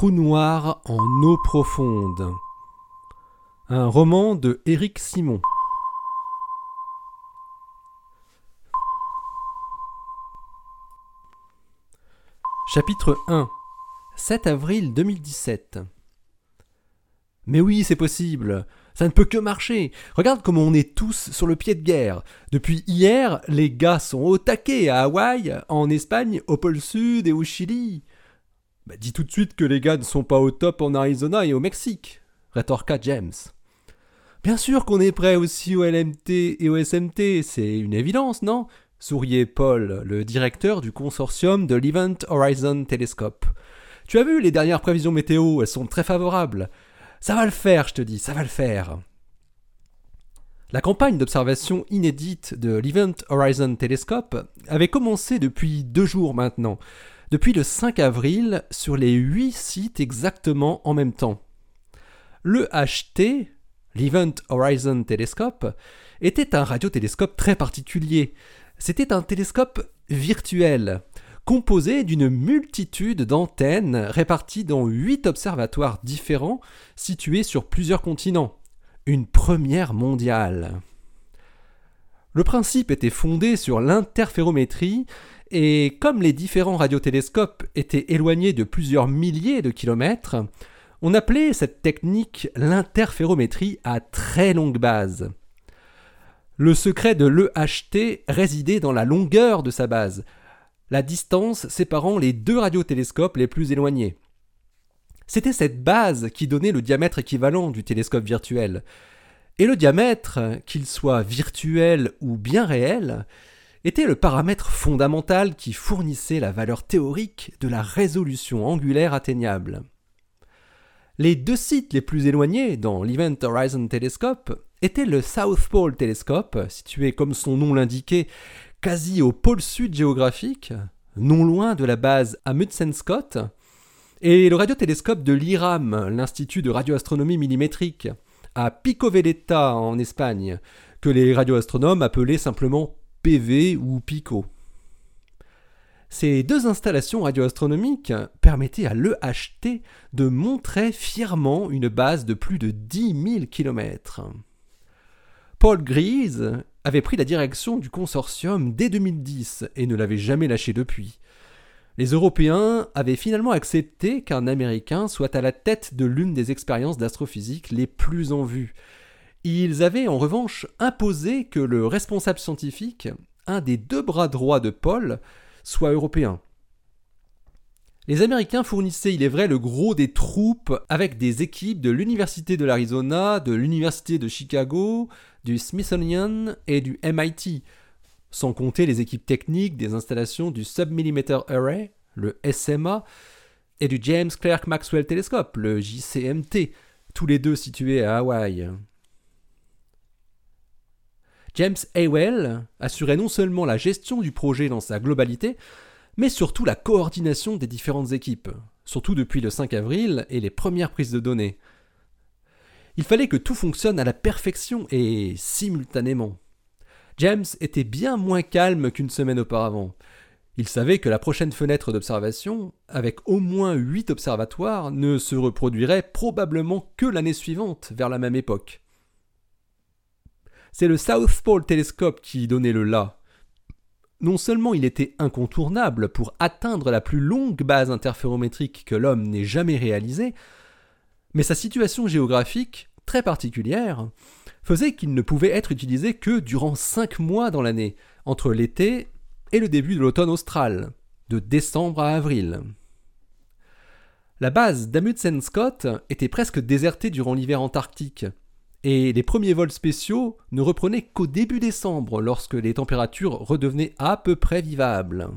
trou noir en eau profonde. Un roman de Éric Simon. Chapitre 1 7 avril 2017 Mais oui, c'est possible. Ça ne peut que marcher. Regarde comment on est tous sur le pied de guerre. Depuis hier, les gars sont au taquet à Hawaï, en Espagne, au pôle Sud et au Chili. Bah, dis tout de suite que les gars ne sont pas au top en Arizona et au Mexique, rétorqua James. Bien sûr qu'on est prêt aussi au LMT et au SMT, c'est une évidence, non? Souriait Paul, le directeur du consortium de l'Event Horizon Telescope. Tu as vu les dernières prévisions météo, elles sont très favorables. Ça va le faire, je te dis, ça va le faire. La campagne d'observation inédite de l'Event Horizon Telescope avait commencé depuis deux jours maintenant, depuis le 5 avril, sur les huit sites exactement en même temps. Le HT, l'Event Horizon Telescope, était un radiotélescope très particulier. C'était un télescope virtuel, composé d'une multitude d'antennes réparties dans huit observatoires différents situés sur plusieurs continents. Une première mondiale. Le principe était fondé sur l'interférométrie et comme les différents radiotélescopes étaient éloignés de plusieurs milliers de kilomètres, on appelait cette technique l'interférométrie à très longue base. Le secret de l'EHT résidait dans la longueur de sa base, la distance séparant les deux radiotélescopes les plus éloignés. C'était cette base qui donnait le diamètre équivalent du télescope virtuel. Et le diamètre, qu'il soit virtuel ou bien réel, était le paramètre fondamental qui fournissait la valeur théorique de la résolution angulaire atteignable. Les deux sites les plus éloignés dans l'Event Horizon Telescope étaient le South Pole Telescope, situé comme son nom l'indiquait quasi au pôle sud géographique, non loin de la base Amundsen Scott, et le radiotélescope de l'IRAM, l'Institut de radioastronomie millimétrique, à Pico en Espagne, que les radioastronomes appelaient simplement PV ou PICO. Ces deux installations radioastronomiques permettaient à l'EHT de montrer fièrement une base de plus de 10 000 km. Paul Grise avait pris la direction du consortium dès 2010 et ne l'avait jamais lâché depuis. Les Européens avaient finalement accepté qu'un Américain soit à la tête de l'une des expériences d'astrophysique les plus en vue. Ils avaient en revanche imposé que le responsable scientifique, un des deux bras droits de Paul, soit européen. Les Américains fournissaient, il est vrai, le gros des troupes avec des équipes de l'Université de l'Arizona, de l'Université de Chicago, du Smithsonian et du MIT, sans compter les équipes techniques des installations du Submillimeter Array, le SMA, et du James Clerk Maxwell Telescope, le JCMT, tous les deux situés à Hawaï. James Awell assurait non seulement la gestion du projet dans sa globalité, mais surtout la coordination des différentes équipes, surtout depuis le 5 avril et les premières prises de données. Il fallait que tout fonctionne à la perfection et simultanément. James était bien moins calme qu'une semaine auparavant. Il savait que la prochaine fenêtre d'observation, avec au moins huit observatoires, ne se reproduirait probablement que l'année suivante, vers la même époque. C'est le South Pole Telescope qui donnait le là. Non seulement il était incontournable pour atteindre la plus longue base interférométrique que l'homme n'ait jamais réalisée, mais sa situation géographique, très particulière, faisait qu'il ne pouvait être utilisé que durant cinq mois dans l'année, entre l'été et le début de l'automne austral, de décembre à avril. La base d'Amundsen Scott était presque désertée durant l'hiver antarctique, et les premiers vols spéciaux ne reprenaient qu'au début décembre, lorsque les températures redevenaient à peu près vivables.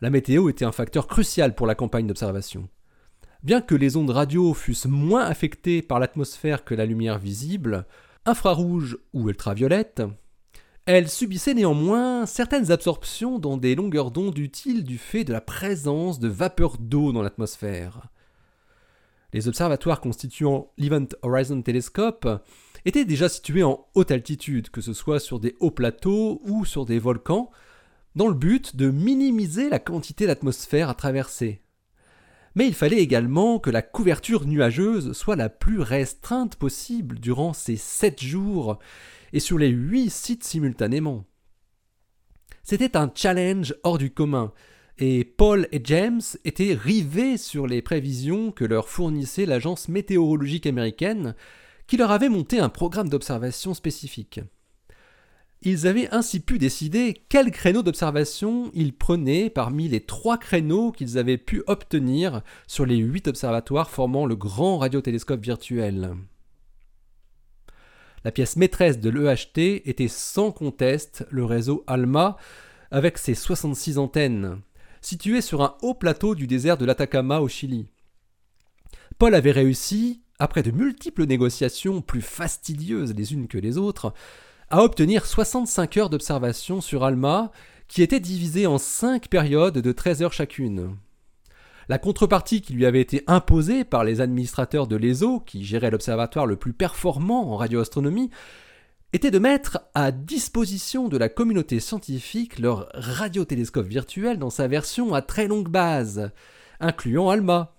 La météo était un facteur crucial pour la campagne d'observation. Bien que les ondes radio fussent moins affectées par l'atmosphère que la lumière visible, infrarouge ou ultraviolette, elles subissaient néanmoins certaines absorptions dans des longueurs d'onde utiles du fait de la présence de vapeurs d'eau dans l'atmosphère. Les observatoires constituant l'Event Horizon Telescope étaient déjà situés en haute altitude, que ce soit sur des hauts plateaux ou sur des volcans, dans le but de minimiser la quantité d'atmosphère à traverser. Mais il fallait également que la couverture nuageuse soit la plus restreinte possible durant ces sept jours et sur les huit sites simultanément. C'était un challenge hors du commun, et Paul et James étaient rivés sur les prévisions que leur fournissait l'agence météorologique américaine, qui leur avait monté un programme d'observation spécifique. Ils avaient ainsi pu décider quel créneau d'observation ils prenaient parmi les trois créneaux qu'ils avaient pu obtenir sur les huit observatoires formant le grand radiotélescope virtuel. La pièce maîtresse de l'EHT était sans conteste le réseau ALMA, avec ses 66 antennes, situé sur un haut plateau du désert de l'Atacama au Chili. Paul avait réussi, après de multiples négociations plus fastidieuses les unes que les autres, à obtenir 65 heures d'observation sur Alma, qui étaient divisées en 5 périodes de 13 heures chacune. La contrepartie qui lui avait été imposée par les administrateurs de l'ESO, qui gérait l'observatoire le plus performant en radioastronomie, était de mettre à disposition de la communauté scientifique leur radiotélescope virtuel dans sa version à très longue base, incluant ALMA.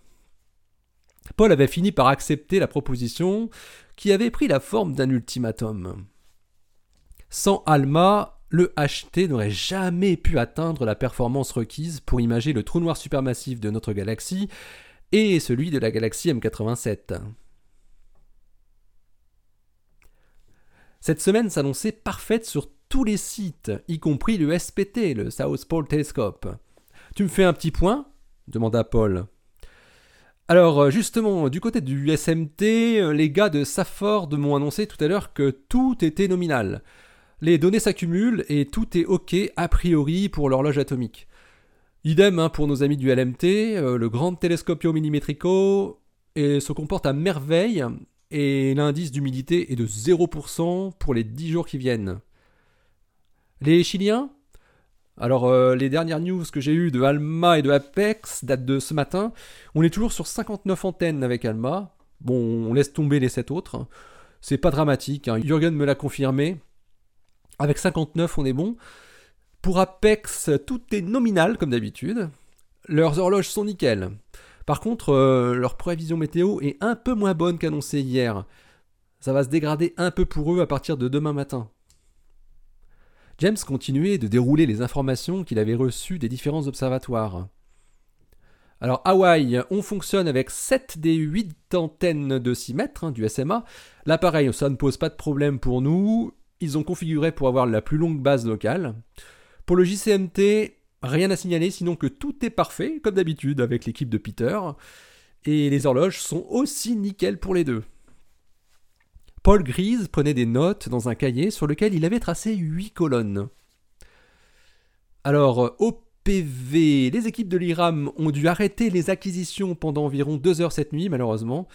Paul avait fini par accepter la proposition qui avait pris la forme d'un ultimatum. Sans ALMA, le HT n'aurait jamais pu atteindre la performance requise pour imager le trou noir supermassif de notre galaxie et celui de la galaxie M87. Cette semaine s'annonçait parfaite sur tous les sites, y compris le SPT, le South Pole Telescope. Tu me fais un petit point? demanda Paul. Alors euh, justement, du côté du SMT, euh, les gars de Safford m'ont annoncé tout à l'heure que tout était nominal. Les données s'accumulent et tout est OK a priori pour l'horloge atomique. Idem hein, pour nos amis du LMT, euh, le Grand Telescopio Millimetrico et se comporte à merveille et l'indice d'humidité est de 0% pour les 10 jours qui viennent. Les Chiliens Alors euh, les dernières news que j'ai eues de Alma et de Apex datent de ce matin. On est toujours sur 59 antennes avec Alma. Bon, on laisse tomber les 7 autres. C'est pas dramatique, hein. Jürgen me l'a confirmé. Avec 59, on est bon. Pour Apex, tout est nominal comme d'habitude. Leurs horloges sont nickel. Par contre, euh, leur prévision météo est un peu moins bonne qu'annoncé hier. Ça va se dégrader un peu pour eux à partir de demain matin. James continuait de dérouler les informations qu'il avait reçues des différents observatoires. Alors Hawaï, on fonctionne avec 7 des 8 antennes de 6 mètres hein, du SMA. L'appareil, ça ne pose pas de problème pour nous. Ils ont configuré pour avoir la plus longue base locale. Pour le JCMT, rien à signaler sinon que tout est parfait, comme d'habitude avec l'équipe de Peter. Et les horloges sont aussi nickel pour les deux. Paul Grise prenait des notes dans un cahier sur lequel il avait tracé 8 colonnes. Alors, au PV, les équipes de l'IRAM ont dû arrêter les acquisitions pendant environ 2 heures cette nuit, malheureusement.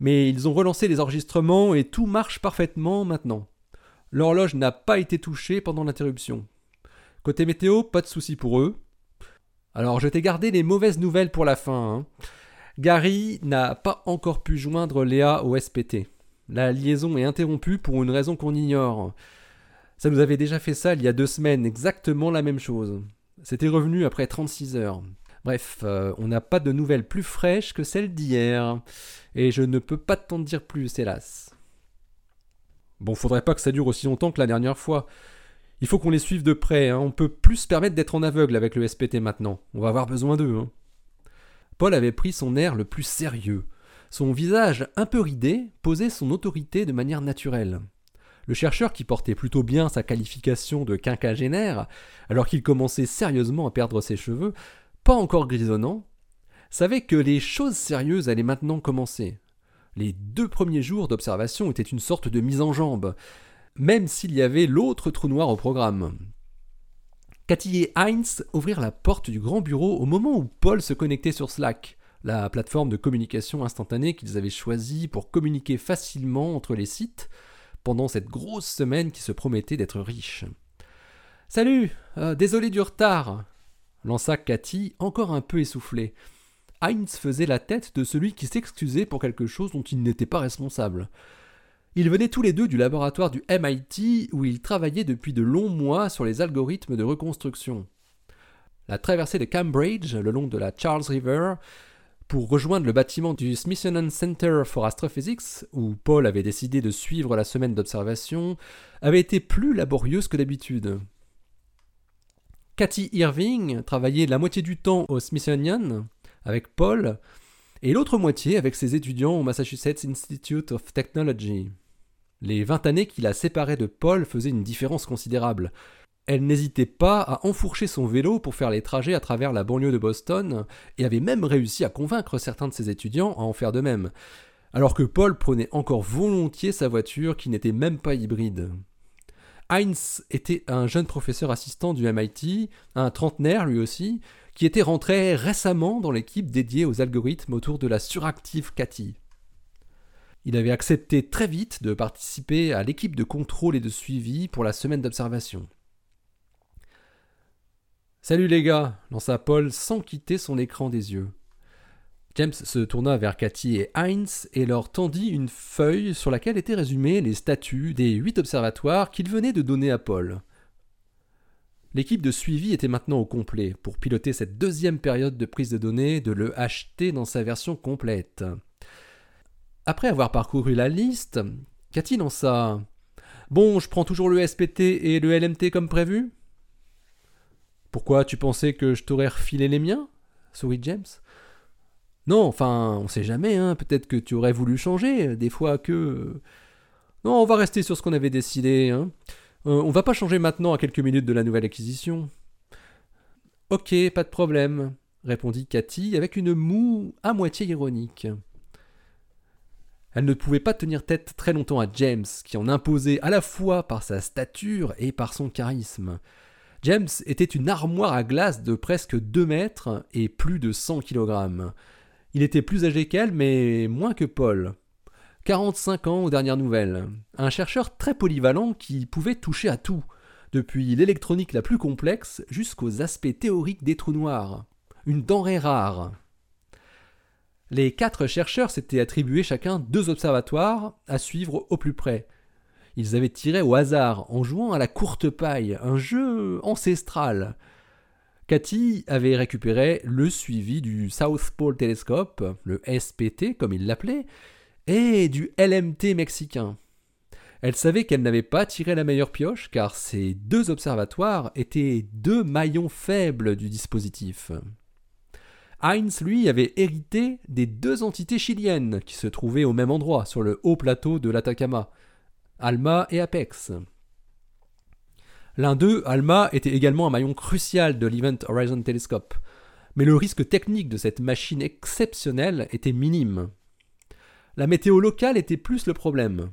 Mais ils ont relancé les enregistrements et tout marche parfaitement maintenant. L'horloge n'a pas été touchée pendant l'interruption. Côté météo, pas de souci pour eux. Alors je t'ai gardé les mauvaises nouvelles pour la fin. Hein. Gary n'a pas encore pu joindre Léa au SPT. La liaison est interrompue pour une raison qu'on ignore. Ça nous avait déjà fait ça il y a deux semaines, exactement la même chose. C'était revenu après 36 heures. Bref, euh, on n'a pas de nouvelles plus fraîches que celles d'hier. Et je ne peux pas t'en dire plus, hélas. Bon, faudrait pas que ça dure aussi longtemps que la dernière fois. Il faut qu'on les suive de près, hein. on peut plus se permettre d'être en aveugle avec le SPT maintenant. On va avoir besoin d'eux. Hein. Paul avait pris son air le plus sérieux. Son visage un peu ridé posait son autorité de manière naturelle. Le chercheur, qui portait plutôt bien sa qualification de quinquagénaire, alors qu'il commençait sérieusement à perdre ses cheveux, pas encore grisonnants, savait que les choses sérieuses allaient maintenant commencer. Les deux premiers jours d'observation étaient une sorte de mise en jambe, même s'il y avait l'autre trou noir au programme. Cathy et Heinz ouvrirent la porte du grand bureau au moment où Paul se connectait sur Slack, la plateforme de communication instantanée qu'ils avaient choisie pour communiquer facilement entre les sites pendant cette grosse semaine qui se promettait d'être riche. Salut, euh, désolé du retard, lança Cathy, encore un peu essoufflée. Heinz faisait la tête de celui qui s'excusait pour quelque chose dont il n'était pas responsable. Ils venaient tous les deux du laboratoire du MIT où ils travaillaient depuis de longs mois sur les algorithmes de reconstruction. La traversée de Cambridge, le long de la Charles River, pour rejoindre le bâtiment du Smithsonian Center for Astrophysics, où Paul avait décidé de suivre la semaine d'observation, avait été plus laborieuse que d'habitude. Cathy Irving travaillait la moitié du temps au Smithsonian avec Paul, et l'autre moitié avec ses étudiants au Massachusetts Institute of Technology. Les vingt années qui la séparaient de Paul faisaient une différence considérable. Elle n'hésitait pas à enfourcher son vélo pour faire les trajets à travers la banlieue de Boston, et avait même réussi à convaincre certains de ses étudiants à en faire de même, alors que Paul prenait encore volontiers sa voiture qui n'était même pas hybride. Heinz était un jeune professeur assistant du MIT, un trentenaire lui aussi, qui était rentré récemment dans l'équipe dédiée aux algorithmes autour de la suractive Cathy. Il avait accepté très vite de participer à l'équipe de contrôle et de suivi pour la semaine d'observation. Salut les gars, lança Paul sans quitter son écran des yeux. James se tourna vers Cathy et Heinz et leur tendit une feuille sur laquelle étaient résumés les statuts des huit observatoires qu'il venait de donner à Paul. L'équipe de suivi était maintenant au complet pour piloter cette deuxième période de prise de données de l'EHT dans sa version complète. Après avoir parcouru la liste, Cathy lança Bon, je prends toujours le SPT et le LMT comme prévu Pourquoi tu pensais que je t'aurais refilé les miens sourit James? Non, enfin, on sait jamais, hein. peut-être que tu aurais voulu changer, des fois que. Non, on va rester sur ce qu'on avait décidé, hein. Euh, on va pas changer maintenant à quelques minutes de la nouvelle acquisition. Ok, pas de problème, répondit Cathy avec une moue à moitié ironique. Elle ne pouvait pas tenir tête très longtemps à James, qui en imposait à la fois par sa stature et par son charisme. James était une armoire à glace de presque 2 mètres et plus de 100 kg. Il était plus âgé qu'elle, mais moins que Paul. 45 ans aux dernières nouvelles. Un chercheur très polyvalent qui pouvait toucher à tout, depuis l'électronique la plus complexe jusqu'aux aspects théoriques des trous noirs. Une denrée rare. Les quatre chercheurs s'étaient attribués chacun deux observatoires à suivre au plus près. Ils avaient tiré au hasard en jouant à la courte paille, un jeu ancestral. Cathy avait récupéré le suivi du South Pole Telescope, le SPT comme il l'appelait, et du LMT mexicain. Elle savait qu'elle n'avait pas tiré la meilleure pioche car ces deux observatoires étaient deux maillons faibles du dispositif. Heinz, lui, avait hérité des deux entités chiliennes qui se trouvaient au même endroit, sur le haut plateau de l'Atacama, Alma et Apex. L'un d'eux, Alma, était également un maillon crucial de l'Event Horizon Telescope, mais le risque technique de cette machine exceptionnelle était minime. La météo locale était plus le problème.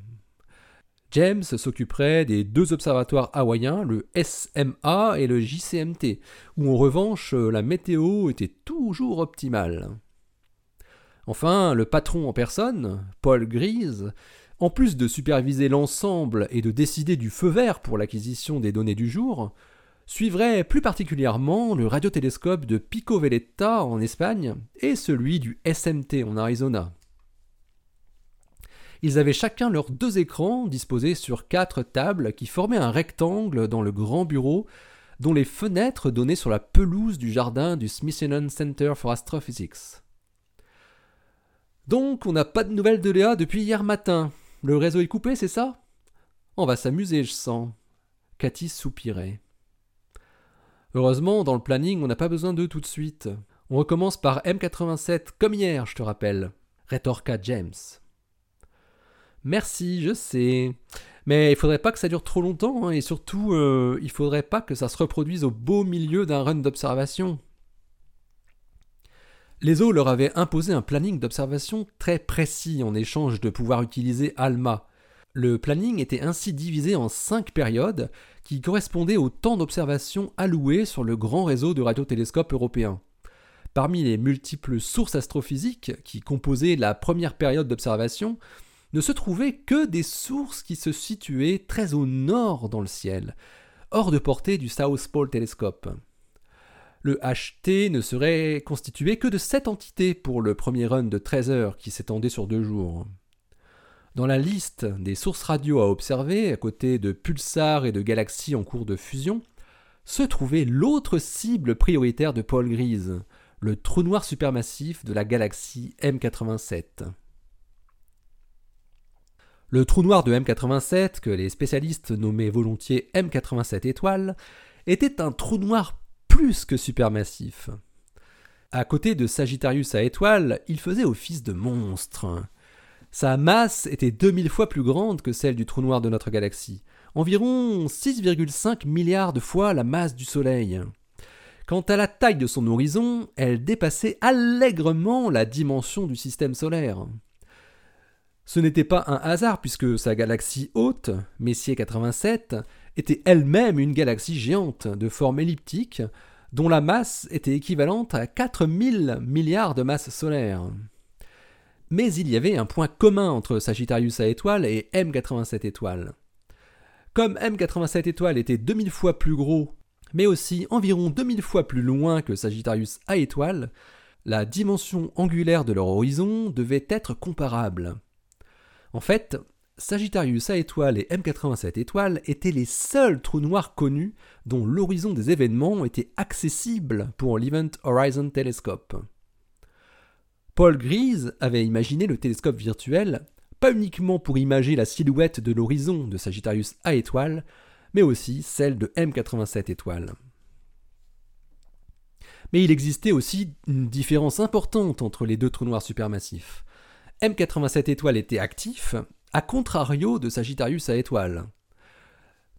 James s'occuperait des deux observatoires hawaïens, le SMA et le JCMT, où en revanche la météo était toujours optimale. Enfin, le patron en personne, Paul Grise, en plus de superviser l'ensemble et de décider du feu vert pour l'acquisition des données du jour, suivrait plus particulièrement le radiotélescope de Pico Veleta en Espagne et celui du SMT en Arizona. Ils avaient chacun leurs deux écrans disposés sur quatre tables qui formaient un rectangle dans le grand bureau dont les fenêtres donnaient sur la pelouse du jardin du Smithsonian Center for Astrophysics. Donc, on n'a pas de nouvelles de Léa depuis hier matin. Le réseau est coupé, c'est ça? On va s'amuser, je sens. Cathy soupirait. Heureusement, dans le planning, on n'a pas besoin d'eux tout de suite. On recommence par M87 comme hier, je te rappelle, rétorqua James. Merci, je sais. Mais il faudrait pas que ça dure trop longtemps, hein, et surtout, euh, il faudrait pas que ça se reproduise au beau milieu d'un run d'observation. Les eaux leur avaient imposé un planning d'observation très précis en échange de pouvoir utiliser ALMA. Le planning était ainsi divisé en cinq périodes qui correspondaient au temps d'observation alloué sur le grand réseau de radiotélescopes européens. Parmi les multiples sources astrophysiques qui composaient la première période d'observation, ne se trouvaient que des sources qui se situaient très au nord dans le ciel, hors de portée du South Pole Telescope. Le HT ne serait constitué que de sept entités pour le premier run de 13 heures qui s'étendait sur deux jours. Dans la liste des sources radio à observer, à côté de pulsars et de galaxies en cours de fusion, se trouvait l'autre cible prioritaire de Paul Grise, le trou noir supermassif de la galaxie M87. Le trou noir de M87, que les spécialistes nommaient volontiers M87 étoiles, était un trou noir plus que supermassif. À côté de Sagittarius à étoile, il faisait office de monstre. Sa masse était 2000 fois plus grande que celle du trou noir de notre galaxie, environ 6,5 milliards de fois la masse du Soleil. Quant à la taille de son horizon, elle dépassait allègrement la dimension du système solaire. Ce n'était pas un hasard puisque sa galaxie haute, Messier 87, était elle-même une galaxie géante de forme elliptique dont la masse était équivalente à 4000 milliards de masses solaires. Mais il y avait un point commun entre Sagittarius à étoile et M87 étoile. Comme M87 étoile était 2000 fois plus gros, mais aussi environ 2000 fois plus loin que Sagittarius à étoile, la dimension angulaire de leur horizon devait être comparable. En fait, Sagittarius A étoile et M87 étoile étaient les seuls trous noirs connus dont l'horizon des événements était accessible pour l'Event Horizon Telescope. Paul Grise avait imaginé le télescope virtuel pas uniquement pour imager la silhouette de l'horizon de Sagittarius A étoile, mais aussi celle de M87 étoile. Mais il existait aussi une différence importante entre les deux trous noirs supermassifs. M87 étoile était actif, à contrario de Sagittarius à étoile.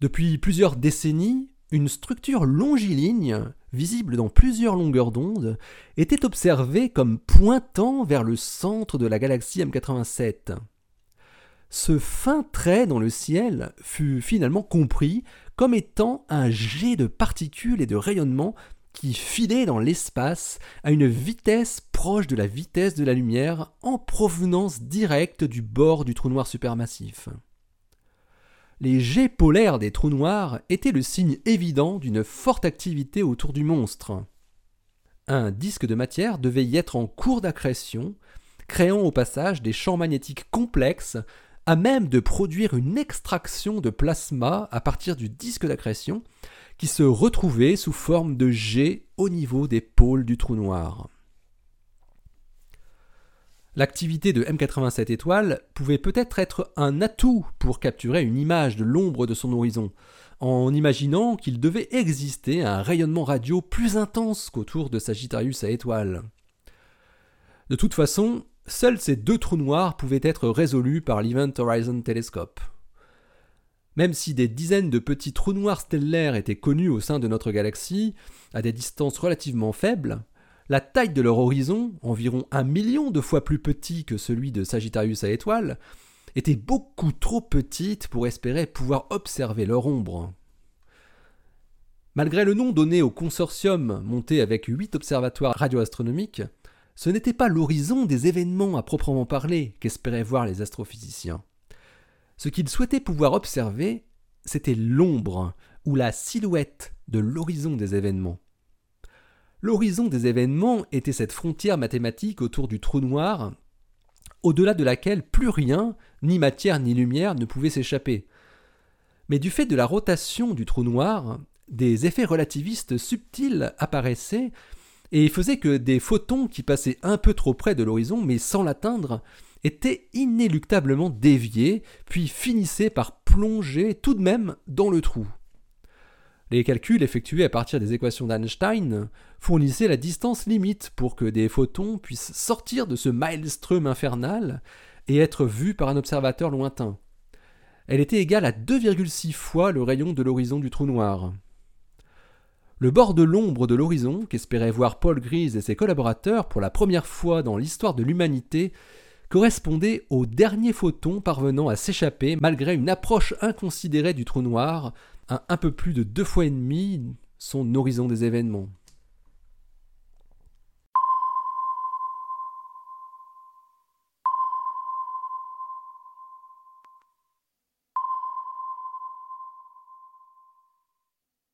Depuis plusieurs décennies, une structure longiligne, visible dans plusieurs longueurs d'onde, était observée comme pointant vers le centre de la galaxie M87. Ce fin trait dans le ciel fut finalement compris comme étant un jet de particules et de rayonnements qui filait dans l'espace à une vitesse proche de la vitesse de la lumière en provenance directe du bord du trou noir supermassif. Les jets polaires des trous noirs étaient le signe évident d'une forte activité autour du monstre. Un disque de matière devait y être en cours d'accrétion, créant au passage des champs magnétiques complexes à même de produire une extraction de plasma à partir du disque d'accrétion qui se retrouvait sous forme de jet au niveau des pôles du trou noir. L'activité de M87 étoile pouvait peut-être être un atout pour capturer une image de l'ombre de son horizon, en imaginant qu'il devait exister un rayonnement radio plus intense qu'autour de Sagittarius à étoile. De toute façon, seuls ces deux trous noirs pouvaient être résolus par l'Event Horizon Telescope. Même si des dizaines de petits trous noirs stellaires étaient connus au sein de notre galaxie, à des distances relativement faibles, la taille de leur horizon, environ un million de fois plus petit que celui de Sagittarius à étoile, était beaucoup trop petite pour espérer pouvoir observer leur ombre. Malgré le nom donné au consortium monté avec huit observatoires radioastronomiques, ce n'était pas l'horizon des événements à proprement parler qu'espéraient voir les astrophysiciens. Ce qu'ils souhaitaient pouvoir observer, c'était l'ombre ou la silhouette de l'horizon des événements. L'horizon des événements était cette frontière mathématique autour du trou noir, au-delà de laquelle plus rien, ni matière ni lumière, ne pouvait s'échapper. Mais du fait de la rotation du trou noir, des effets relativistes subtils apparaissaient et faisaient que des photons qui passaient un peu trop près de l'horizon mais sans l'atteindre était inéluctablement dévié, puis finissait par plonger tout de même dans le trou. Les calculs effectués à partir des équations d'Einstein fournissaient la distance limite pour que des photons puissent sortir de ce maelstrom infernal et être vus par un observateur lointain. Elle était égale à 2,6 fois le rayon de l'horizon du trou noir. Le bord de l'ombre de l'horizon, qu'espéraient voir Paul Grise et ses collaborateurs pour la première fois dans l'histoire de l'humanité, correspondait au dernier photon parvenant à s'échapper malgré une approche inconsidérée du trou noir, à un peu plus de deux fois et demi son horizon des événements.